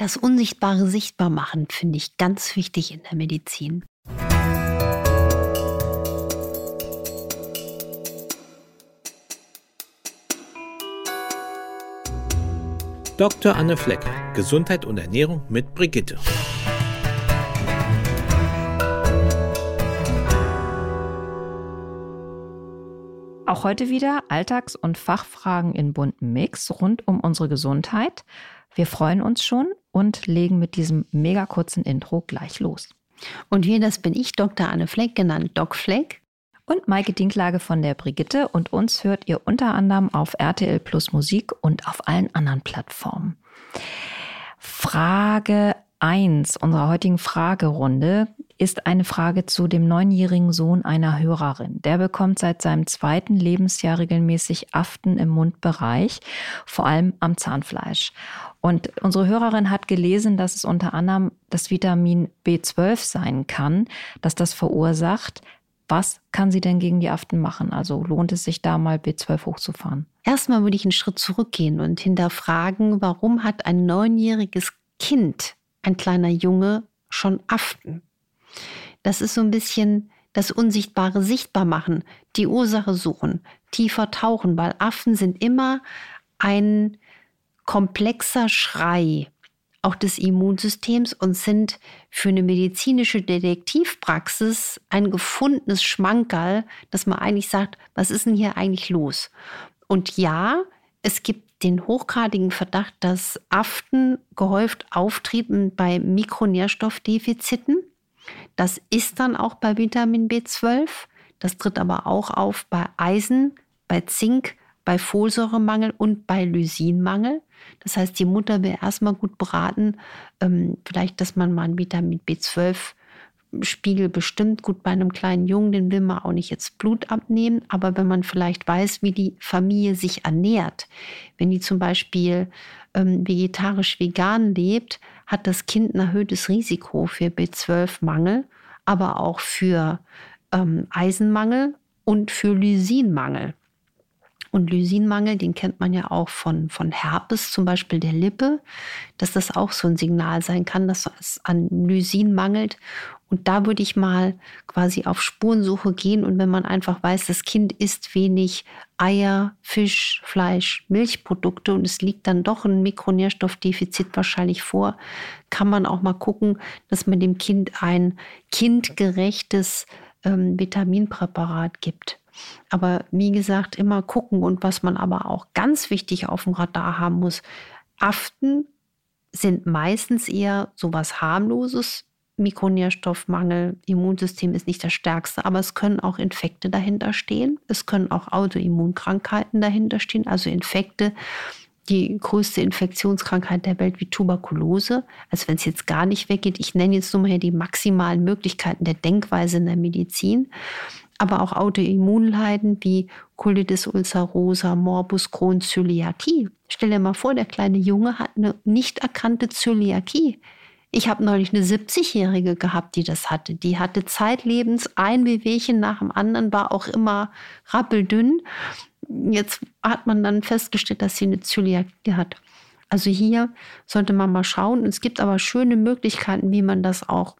Das Unsichtbare sichtbar machen finde ich ganz wichtig in der Medizin. Dr. Anne Fleck, Gesundheit und Ernährung mit Brigitte. Auch heute wieder Alltags- und Fachfragen in buntem Mix rund um unsere Gesundheit. Wir freuen uns schon und legen mit diesem mega kurzen Intro gleich los. Und wir, das bin ich, Dr. Anne Fleck, genannt Doc Fleck. Und Maike Dinklage von der Brigitte und uns hört ihr unter anderem auf RTL Plus Musik und auf allen anderen Plattformen. Frage 1 unserer heutigen Fragerunde ist eine Frage zu dem neunjährigen Sohn einer Hörerin. Der bekommt seit seinem zweiten Lebensjahr regelmäßig Aften im Mundbereich, vor allem am Zahnfleisch. Und unsere Hörerin hat gelesen, dass es unter anderem das Vitamin B12 sein kann, dass das verursacht. Was kann sie denn gegen die Aften machen? Also lohnt es sich da mal B12 hochzufahren? Erstmal würde ich einen Schritt zurückgehen und hinterfragen, warum hat ein neunjähriges Kind, ein kleiner Junge, schon Aften? Das ist so ein bisschen das Unsichtbare sichtbar machen, die Ursache suchen, tiefer tauchen, weil Affen sind immer ein komplexer Schrei auch des Immunsystems und sind für eine medizinische Detektivpraxis ein gefundenes Schmankerl, dass man eigentlich sagt, was ist denn hier eigentlich los? Und ja, es gibt den hochgradigen Verdacht, dass Aften gehäuft auftreten bei Mikronährstoffdefiziten. Das ist dann auch bei Vitamin B12. Das tritt aber auch auf bei Eisen, bei Zink, bei Folsäuremangel und bei Lysinmangel. Das heißt, die Mutter wäre erstmal gut beraten, ähm, vielleicht, dass man mal einen Vitamin B12 Spiegel bestimmt gut bei einem kleinen Jungen, den will man auch nicht jetzt Blut abnehmen, aber wenn man vielleicht weiß, wie die Familie sich ernährt, wenn die zum Beispiel ähm, vegetarisch-vegan lebt, hat das Kind ein erhöhtes Risiko für B12-Mangel, aber auch für ähm, Eisenmangel und für Lysinmangel. Und Lysinmangel, den kennt man ja auch von, von Herpes, zum Beispiel der Lippe, dass das auch so ein Signal sein kann, dass es an Lysin mangelt. Und da würde ich mal quasi auf Spurensuche gehen. Und wenn man einfach weiß, das Kind isst wenig Eier, Fisch, Fleisch, Milchprodukte und es liegt dann doch ein Mikronährstoffdefizit wahrscheinlich vor, kann man auch mal gucken, dass man dem Kind ein kindgerechtes ähm, Vitaminpräparat gibt. Aber wie gesagt, immer gucken und was man aber auch ganz wichtig auf dem Radar haben muss, Aften sind meistens eher sowas harmloses, Mikronährstoffmangel, Immunsystem ist nicht das stärkste, aber es können auch Infekte dahinter stehen. Es können auch Autoimmunkrankheiten dahinter stehen, also Infekte, die größte Infektionskrankheit der Welt wie Tuberkulose. Also wenn es jetzt gar nicht weggeht, ich nenne jetzt nur mal hier die maximalen Möglichkeiten der Denkweise in der Medizin, aber auch Autoimmunleiden wie Colitis ulcerosa, Morbus Crohn, Zöliakie. Stell dir mal vor, der kleine Junge hat eine nicht erkannte Zöliakie. Ich habe neulich eine 70-Jährige gehabt, die das hatte. Die hatte zeitlebens ein Wehwehchen nach dem anderen, war auch immer rappeldünn. Jetzt hat man dann festgestellt, dass sie eine Zöliakie hat. Also hier sollte man mal schauen. Es gibt aber schöne Möglichkeiten, wie man das auch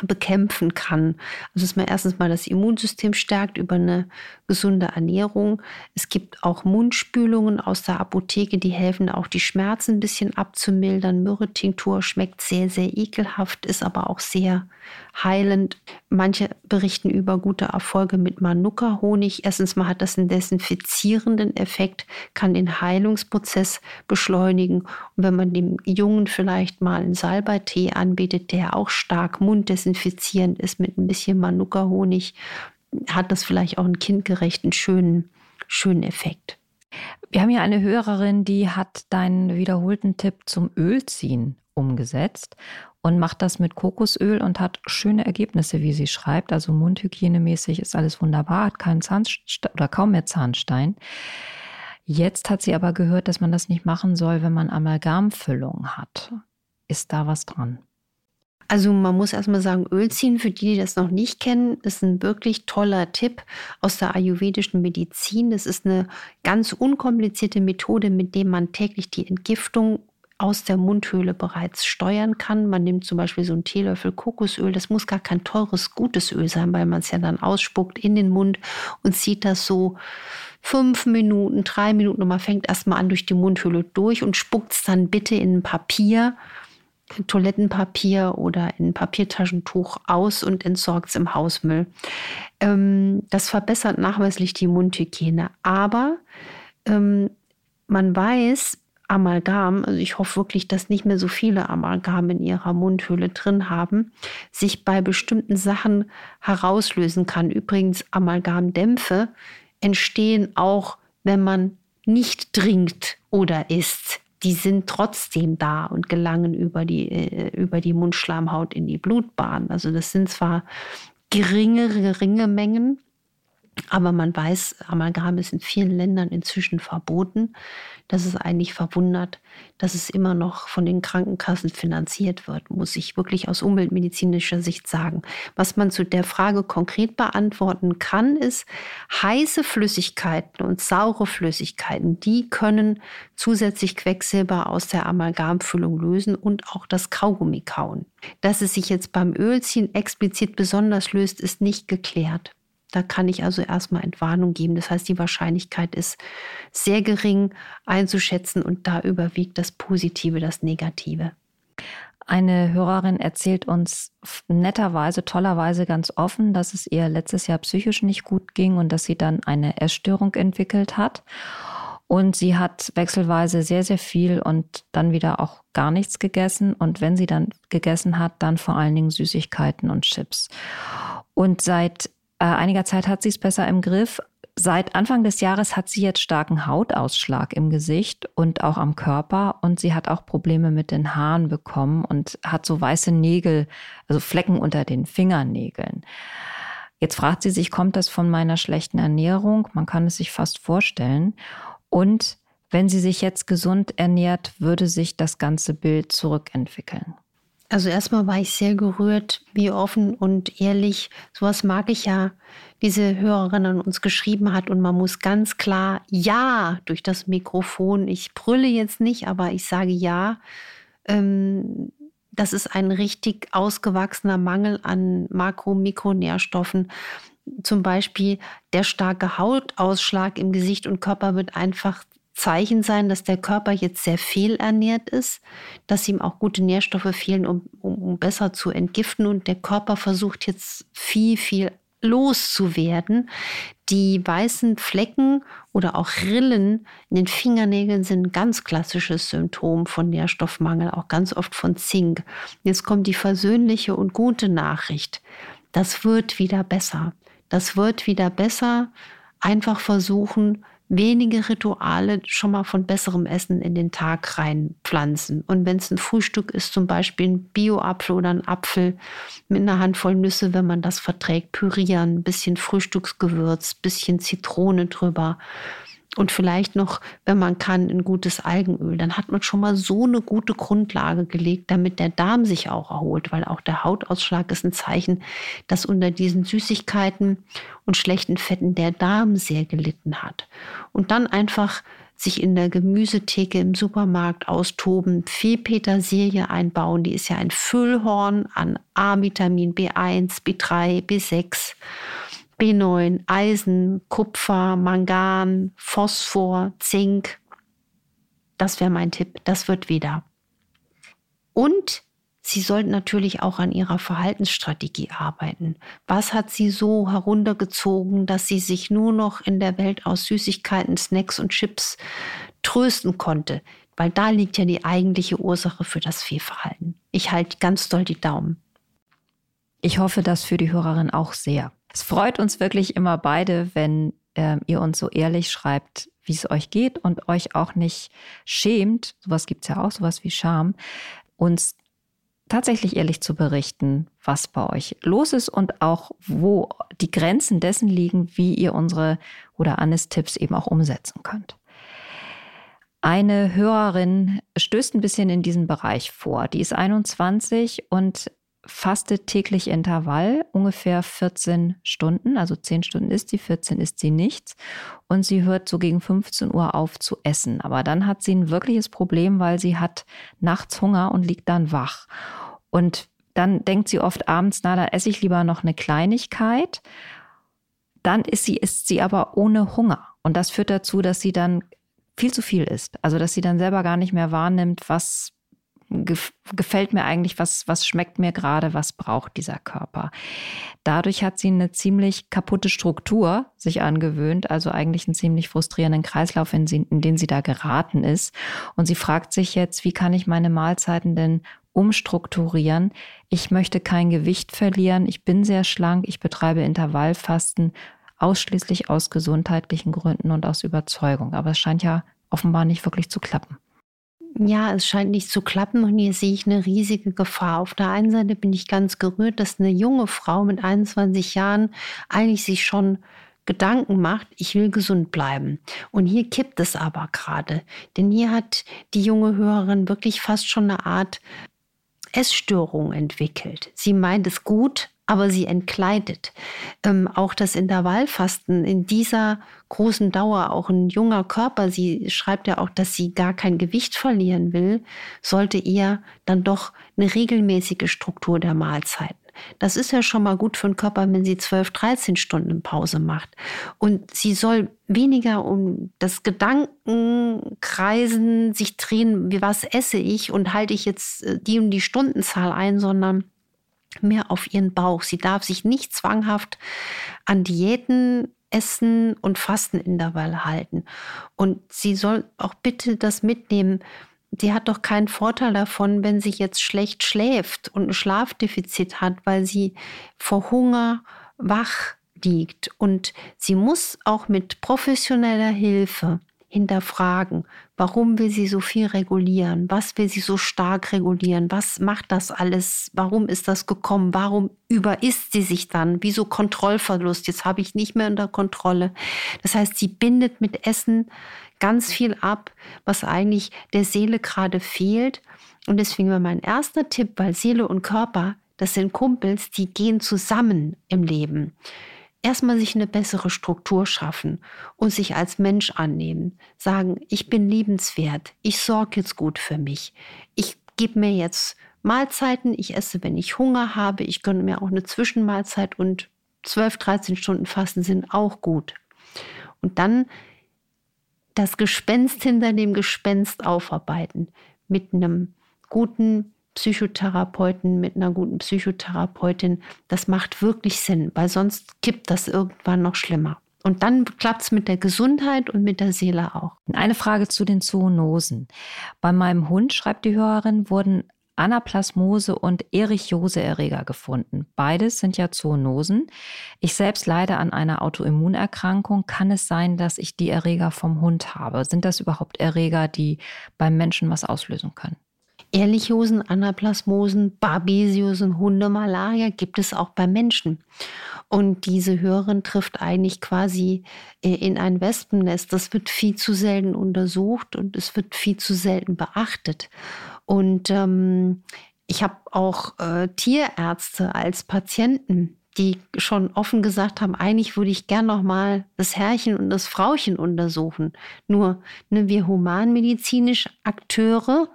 bekämpfen kann. Also dass man erstens mal das Immunsystem stärkt über eine gesunde Ernährung. Es gibt auch Mundspülungen aus der Apotheke, die helfen auch die Schmerzen ein bisschen abzumildern. Myrrhe-Tinktur schmeckt sehr, sehr ekelhaft, ist aber auch sehr heilend. Manche berichten über gute Erfolge mit Manuka-Honig. Erstens mal hat das einen desinfizierenden Effekt, kann den Heilungsprozess beschleunigen. Und wenn man dem Jungen vielleicht mal einen Salbeitee anbietet, der auch stark munddesinfizierend ist mit ein bisschen Manuka-Honig, hat das vielleicht auch einen kindgerechten, schönen, schönen Effekt. Wir haben hier eine Hörerin, die hat deinen wiederholten Tipp zum Ölziehen umgesetzt und macht das mit Kokosöl und hat schöne Ergebnisse, wie sie schreibt. Also mundhygienemäßig ist alles wunderbar, hat keinen Zahnstein oder kaum mehr Zahnstein. Jetzt hat sie aber gehört, dass man das nicht machen soll, wenn man Amalgamfüllung hat. Ist da was dran? Also man muss erstmal sagen, Öl ziehen, für die, die das noch nicht kennen, ist ein wirklich toller Tipp aus der ayurvedischen Medizin. Das ist eine ganz unkomplizierte Methode, mit der man täglich die Entgiftung aus der Mundhöhle bereits steuern kann. Man nimmt zum Beispiel so einen Teelöffel Kokosöl. Das muss gar kein teures, gutes Öl sein, weil man es ja dann ausspuckt in den Mund und zieht das so fünf Minuten, drei Minuten und man fängt erstmal an durch die Mundhöhle durch und spuckt es dann bitte in ein Papier, Toilettenpapier oder in ein Papiertaschentuch aus und entsorgt es im Hausmüll. Ähm, das verbessert nachweislich die Mundhygiene. Aber ähm, man weiß, Amalgam, also ich hoffe wirklich, dass nicht mehr so viele Amalgam in ihrer Mundhöhle drin haben, sich bei bestimmten Sachen herauslösen kann. Übrigens, Amalgamdämpfe entstehen auch, wenn man nicht trinkt oder isst. Die sind trotzdem da und gelangen über die, äh, über die Mundschleimhaut in die Blutbahn. Also das sind zwar geringe, geringe Mengen, aber man weiß, Amalgam ist in vielen Ländern inzwischen verboten. Das ist eigentlich verwundert, dass es immer noch von den Krankenkassen finanziert wird, muss ich wirklich aus umweltmedizinischer Sicht sagen. Was man zu der Frage konkret beantworten kann, ist, heiße Flüssigkeiten und saure Flüssigkeiten, die können zusätzlich Quecksilber aus der Amalgamfüllung lösen und auch das Kaugummi kauen. Dass es sich jetzt beim Ölziehen explizit besonders löst, ist nicht geklärt. Da kann ich also erstmal Entwarnung geben. Das heißt, die Wahrscheinlichkeit ist sehr gering einzuschätzen und da überwiegt das Positive, das Negative. Eine Hörerin erzählt uns netterweise, tollerweise ganz offen, dass es ihr letztes Jahr psychisch nicht gut ging und dass sie dann eine Essstörung entwickelt hat. Und sie hat wechselweise sehr, sehr viel und dann wieder auch gar nichts gegessen. Und wenn sie dann gegessen hat, dann vor allen Dingen Süßigkeiten und Chips. Und seit äh, einiger Zeit hat sie es besser im Griff. Seit Anfang des Jahres hat sie jetzt starken Hautausschlag im Gesicht und auch am Körper und sie hat auch Probleme mit den Haaren bekommen und hat so weiße Nägel, also Flecken unter den Fingernägeln. Jetzt fragt sie sich, kommt das von meiner schlechten Ernährung? Man kann es sich fast vorstellen. Und wenn sie sich jetzt gesund ernährt, würde sich das ganze Bild zurückentwickeln. Also erstmal war ich sehr gerührt, wie offen und ehrlich, sowas mag ich ja, diese Hörerin an uns geschrieben hat. Und man muss ganz klar Ja durch das Mikrofon, ich brülle jetzt nicht, aber ich sage Ja. Ähm, das ist ein richtig ausgewachsener Mangel an Makro-, Mikronährstoffen. Zum Beispiel der starke Hautausschlag im Gesicht und Körper wird einfach Zeichen sein, dass der Körper jetzt sehr fehlernährt ist, dass ihm auch gute Nährstoffe fehlen, um, um, um besser zu entgiften. Und der Körper versucht jetzt viel, viel loszuwerden. Die weißen Flecken oder auch Rillen in den Fingernägeln sind ein ganz klassisches Symptom von Nährstoffmangel, auch ganz oft von Zink. Jetzt kommt die versöhnliche und gute Nachricht. Das wird wieder besser. Das wird wieder besser. Einfach versuchen, wenige Rituale schon mal von besserem Essen in den Tag reinpflanzen. Und wenn es ein Frühstück ist, zum Beispiel ein Bio-Apfel oder ein Apfel mit einer Handvoll Nüsse, wenn man das verträgt, pürieren, ein bisschen Frühstücksgewürz, bisschen Zitrone drüber und vielleicht noch, wenn man kann, ein gutes Algenöl. Dann hat man schon mal so eine gute Grundlage gelegt, damit der Darm sich auch erholt, weil auch der Hautausschlag ist ein Zeichen, dass unter diesen Süßigkeiten und schlechten Fetten der Darm sehr gelitten hat. Und dann einfach sich in der Gemüsetheke im Supermarkt austoben, viel Petersilie einbauen, die ist ja ein Füllhorn an A-Vitamin B1, B3, B6 B9, Eisen, Kupfer, Mangan, Phosphor, Zink. Das wäre mein Tipp. Das wird wieder. Und Sie sollten natürlich auch an Ihrer Verhaltensstrategie arbeiten. Was hat Sie so heruntergezogen, dass Sie sich nur noch in der Welt aus Süßigkeiten, Snacks und Chips trösten konnte? Weil da liegt ja die eigentliche Ursache für das Fehlverhalten. Ich halte ganz doll die Daumen. Ich hoffe das für die Hörerin auch sehr. Es freut uns wirklich immer beide, wenn äh, ihr uns so ehrlich schreibt, wie es euch geht und euch auch nicht schämt, sowas gibt es ja auch, sowas wie Scham, uns tatsächlich ehrlich zu berichten, was bei euch los ist und auch wo die Grenzen dessen liegen, wie ihr unsere oder Annes Tipps eben auch umsetzen könnt. Eine Hörerin stößt ein bisschen in diesen Bereich vor. Die ist 21 und fastet täglich Intervall, ungefähr 14 Stunden, also 10 Stunden ist sie, 14 ist sie nichts. Und sie hört so gegen 15 Uhr auf zu essen. Aber dann hat sie ein wirkliches Problem, weil sie hat nachts Hunger und liegt dann wach. Und dann denkt sie oft abends, na, da esse ich lieber noch eine Kleinigkeit. Dann ist sie, isst sie aber ohne Hunger. Und das führt dazu, dass sie dann viel zu viel isst. Also, dass sie dann selber gar nicht mehr wahrnimmt, was gefällt mir eigentlich, was, was schmeckt mir gerade, was braucht dieser Körper. Dadurch hat sie eine ziemlich kaputte Struktur sich angewöhnt, also eigentlich einen ziemlich frustrierenden Kreislauf, in, sie, in den sie da geraten ist. Und sie fragt sich jetzt, wie kann ich meine Mahlzeiten denn umstrukturieren? Ich möchte kein Gewicht verlieren, ich bin sehr schlank, ich betreibe Intervallfasten, ausschließlich aus gesundheitlichen Gründen und aus Überzeugung. Aber es scheint ja offenbar nicht wirklich zu klappen. Ja, es scheint nicht zu klappen und hier sehe ich eine riesige Gefahr. Auf der einen Seite bin ich ganz gerührt, dass eine junge Frau mit 21 Jahren eigentlich sich schon Gedanken macht, ich will gesund bleiben. Und hier kippt es aber gerade. Denn hier hat die junge Hörerin wirklich fast schon eine Art Essstörung entwickelt. Sie meint es gut, aber sie entkleidet. Ähm, auch das Intervallfasten in dieser großen Dauer, auch ein junger Körper, sie schreibt ja auch, dass sie gar kein Gewicht verlieren will, sollte eher dann doch eine regelmäßige Struktur der Mahlzeiten. Das ist ja schon mal gut für den Körper, wenn sie 12, 13 Stunden Pause macht. Und sie soll weniger um das Gedankenkreisen sich drehen, wie was esse ich und halte ich jetzt äh, die und die Stundenzahl ein, sondern mehr auf ihren Bauch. Sie darf sich nicht zwanghaft an Diäten Essen und Fastenintervall halten. Und sie soll auch bitte das mitnehmen. Die hat doch keinen Vorteil davon, wenn sie jetzt schlecht schläft und ein Schlafdefizit hat, weil sie vor Hunger wach liegt. Und sie muss auch mit professioneller Hilfe hinterfragen, warum will sie so viel regulieren, was will sie so stark regulieren, was macht das alles, warum ist das gekommen, warum überisst sie sich dann, wieso Kontrollverlust, jetzt habe ich nicht mehr unter Kontrolle. Das heißt, sie bindet mit Essen ganz viel ab, was eigentlich der Seele gerade fehlt. Und deswegen war mein erster Tipp, weil Seele und Körper, das sind Kumpels, die gehen zusammen im Leben erstmal sich eine bessere Struktur schaffen und sich als Mensch annehmen. Sagen, ich bin liebenswert, ich sorge jetzt gut für mich, ich gebe mir jetzt Mahlzeiten, ich esse, wenn ich Hunger habe, ich gönne mir auch eine Zwischenmahlzeit und 12, 13 Stunden Fasten sind auch gut. Und dann das Gespenst hinter dem Gespenst aufarbeiten mit einem guten Psychotherapeuten, mit einer guten Psychotherapeutin, das macht wirklich Sinn, weil sonst kippt das irgendwann noch schlimmer. Und dann klappt es mit der Gesundheit und mit der Seele auch. Eine Frage zu den Zoonosen. Bei meinem Hund, schreibt die Hörerin, wurden Anaplasmose und Erichiose-Erreger gefunden. Beides sind ja Zoonosen. Ich selbst leide an einer Autoimmunerkrankung. Kann es sein, dass ich die Erreger vom Hund habe? Sind das überhaupt Erreger, die beim Menschen was auslösen können? Ehrlichiosen, Anaplasmosen, Babesiosen, Hundemalaria gibt es auch bei Menschen. Und diese Hörerin trifft eigentlich quasi äh, in ein Wespennest. Das wird viel zu selten untersucht und es wird viel zu selten beachtet. Und ähm, ich habe auch äh, Tierärzte als Patienten, die schon offen gesagt haben, eigentlich würde ich gern noch mal das Herrchen und das Frauchen untersuchen. Nur ne, wir humanmedizinisch Akteure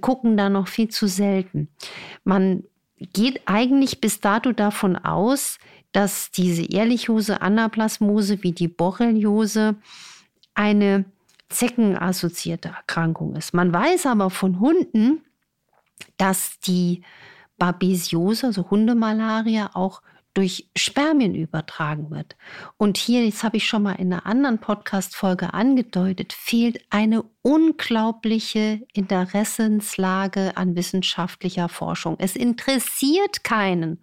gucken da noch viel zu selten. Man geht eigentlich bis dato davon aus, dass diese Ehrlichose, Anaplasmose wie die Borreliose eine zeckenassoziierte Erkrankung ist. Man weiß aber von Hunden, dass die Babesiose, also Hundemalaria, auch durch Spermien übertragen wird. Und hier, das habe ich schon mal in einer anderen Podcast-Folge angedeutet, fehlt eine unglaubliche Interessenslage an wissenschaftlicher Forschung. Es interessiert keinen.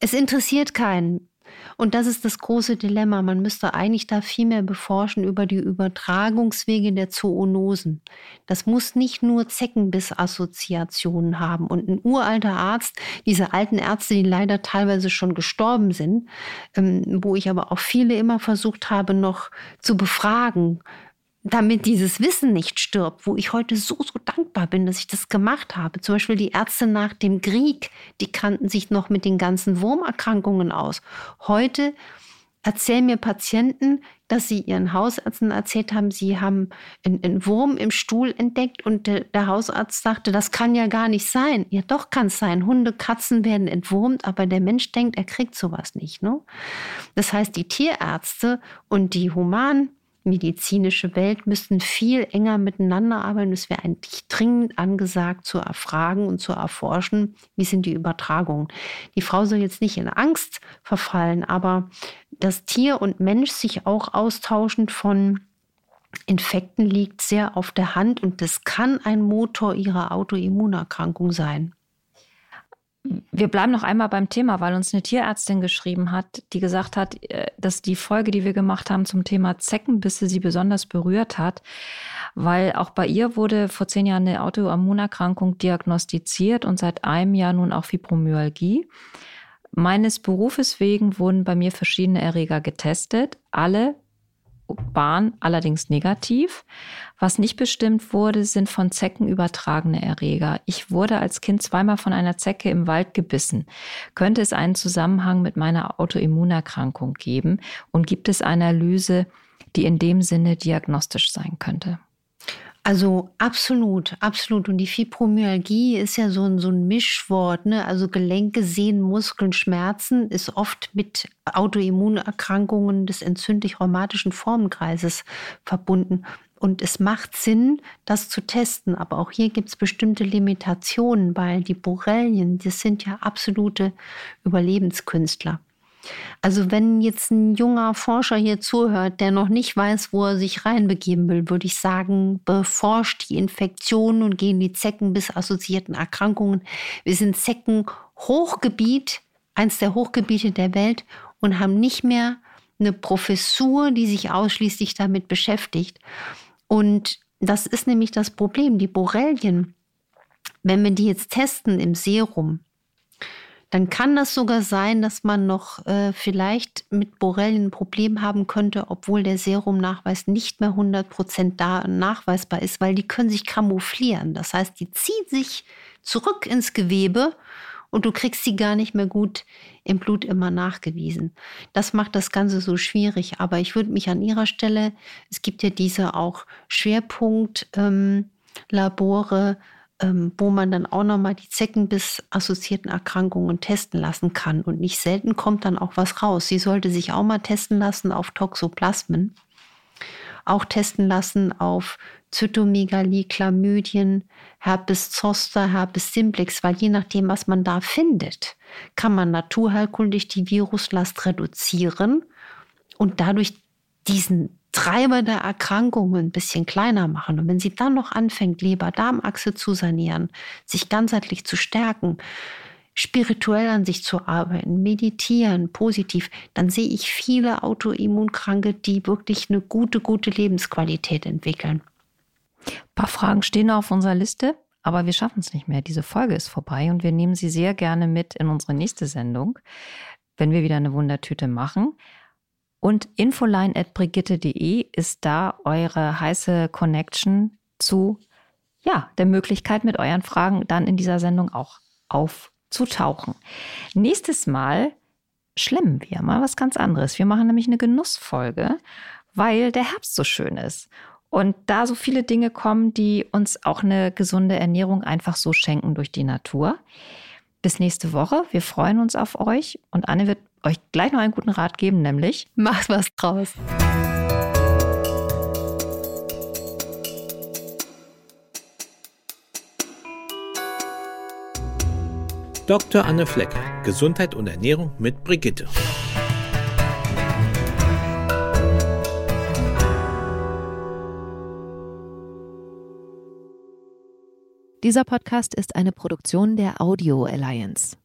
Es interessiert keinen, und das ist das große Dilemma. Man müsste eigentlich da viel mehr beforschen über die Übertragungswege der Zoonosen. Das muss nicht nur Zeckenbiss-Assoziationen haben. Und ein uralter Arzt, diese alten Ärzte, die leider teilweise schon gestorben sind, ähm, wo ich aber auch viele immer versucht habe, noch zu befragen, damit dieses Wissen nicht stirbt, wo ich heute so, so dankbar bin, dass ich das gemacht habe. Zum Beispiel die Ärzte nach dem Krieg, die kannten sich noch mit den ganzen Wurmerkrankungen aus. Heute erzählen mir Patienten, dass sie ihren Hausärzten erzählt haben, sie haben einen, Wurm im Stuhl entdeckt und der, der, Hausarzt sagte, das kann ja gar nicht sein. Ja, doch kann es sein. Hunde, Katzen werden entwurmt, aber der Mensch denkt, er kriegt sowas nicht. Ne? Das heißt, die Tierärzte und die Human medizinische Welt müssten viel enger miteinander arbeiten. Es wäre eigentlich dringend angesagt, zu erfragen und zu erforschen, wie sind die Übertragungen. Die Frau soll jetzt nicht in Angst verfallen, aber dass Tier und Mensch sich auch austauschen von Infekten liegt sehr auf der Hand und das kann ein Motor ihrer Autoimmunerkrankung sein. Wir bleiben noch einmal beim Thema, weil uns eine Tierärztin geschrieben hat, die gesagt hat, äh, dass die Folge, die wir gemacht haben zum Thema Zeckenbisse, sie besonders berührt hat, weil auch bei ihr wurde vor zehn Jahren eine Autoimmunerkrankung diagnostiziert und seit einem Jahr nun auch Fibromyalgie. Meines Berufes wegen wurden bei mir verschiedene Erreger getestet. Alle waren allerdings negativ. Was nicht bestimmt wurde, sind von Zecken übertragene Erreger. Ich wurde als Kind zweimal von einer Zecke im Wald gebissen. Könnte es einen Zusammenhang mit meiner Autoimmunerkrankung geben? Und gibt es eine Analyse, die in dem Sinne diagnostisch sein könnte? Also absolut, absolut. Und die Fibromyalgie ist ja so ein, so ein Mischwort. Ne? Also Gelenke, Sehnen, Muskeln, Schmerzen ist oft mit Autoimmunerkrankungen des entzündlich-rheumatischen Formenkreises verbunden. Und es macht Sinn, das zu testen. Aber auch hier gibt es bestimmte Limitationen, weil die Borrelien, das sind ja absolute Überlebenskünstler. Also wenn jetzt ein junger Forscher hier zuhört, der noch nicht weiß, wo er sich reinbegeben will, würde ich sagen, beforscht die Infektionen und gehen die Zecken bis assoziierten Erkrankungen. Wir sind Zecken-Hochgebiet, eins der Hochgebiete der Welt und haben nicht mehr eine Professur, die sich ausschließlich damit beschäftigt. Und das ist nämlich das Problem. Die Borrelien, wenn wir die jetzt testen im Serum, dann kann das sogar sein, dass man noch äh, vielleicht mit Borrelien ein Problem haben könnte, obwohl der Serumnachweis nicht mehr 100% da nachweisbar ist, weil die können sich camouflieren. Das heißt, die ziehen sich zurück ins Gewebe und du kriegst sie gar nicht mehr gut im Blut immer nachgewiesen. Das macht das Ganze so schwierig. Aber ich würde mich an ihrer Stelle, es gibt ja diese auch Schwerpunktlabore, ähm, ähm, wo man dann auch nochmal die Zeckenbiss-assoziierten Erkrankungen testen lassen kann. Und nicht selten kommt dann auch was raus. Sie sollte sich auch mal testen lassen auf Toxoplasmen, auch testen lassen auf Zytomegalie, Chlamydien, Herpes zoster, Herpes simplex, weil je nachdem, was man da findet, kann man naturheilkundig die Viruslast reduzieren und dadurch diesen Treiber der Erkrankungen ein bisschen kleiner machen. Und wenn sie dann noch anfängt, Leber-Darm-Achse zu sanieren, sich ganzheitlich zu stärken, spirituell an sich zu arbeiten, meditieren, positiv, dann sehe ich viele Autoimmunkranke, die wirklich eine gute, gute Lebensqualität entwickeln. Ein paar Fragen stehen auf unserer Liste, aber wir schaffen es nicht mehr. Diese Folge ist vorbei und wir nehmen sie sehr gerne mit in unsere nächste Sendung, wenn wir wieder eine Wundertüte machen. Und infoline.brigitte.de ist da eure heiße Connection zu ja, der Möglichkeit, mit euren Fragen dann in dieser Sendung auch aufzutauchen. Nächstes Mal schlemmen wir mal was ganz anderes. Wir machen nämlich eine Genussfolge, weil der Herbst so schön ist. Und da so viele Dinge kommen, die uns auch eine gesunde Ernährung einfach so schenken durch die Natur. Bis nächste Woche. Wir freuen uns auf euch. Und Anne wird euch gleich noch einen guten Rat geben, nämlich macht was draus. Dr. Anne Flecker, Gesundheit und Ernährung mit Brigitte. Dieser Podcast ist eine Produktion der Audio Alliance.